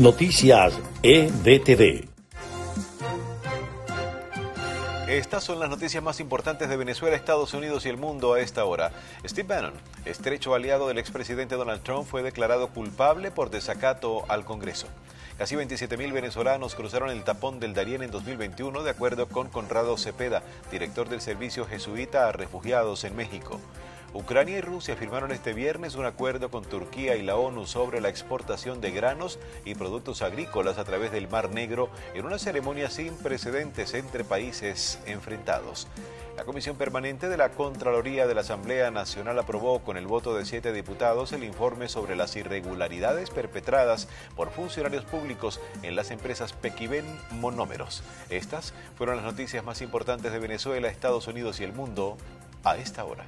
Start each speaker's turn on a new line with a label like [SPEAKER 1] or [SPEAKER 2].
[SPEAKER 1] Noticias EDTV.
[SPEAKER 2] Estas son las noticias más importantes de Venezuela, Estados Unidos y el mundo a esta hora. Steve Bannon, estrecho aliado del expresidente Donald Trump, fue declarado culpable por desacato al Congreso. Casi 27.000 venezolanos cruzaron el tapón del Darién en 2021, de acuerdo con Conrado Cepeda, director del Servicio Jesuita a Refugiados en México. Ucrania y Rusia firmaron este viernes un acuerdo con Turquía y la ONU sobre la exportación de granos y productos agrícolas a través del Mar Negro en una ceremonia sin precedentes entre países enfrentados. La Comisión Permanente de la Contraloría de la Asamblea Nacional aprobó con el voto de siete diputados el informe sobre las irregularidades perpetradas por funcionarios públicos en las empresas Pequiven Monómeros. Estas fueron las noticias más importantes de Venezuela, Estados Unidos y el mundo a esta hora.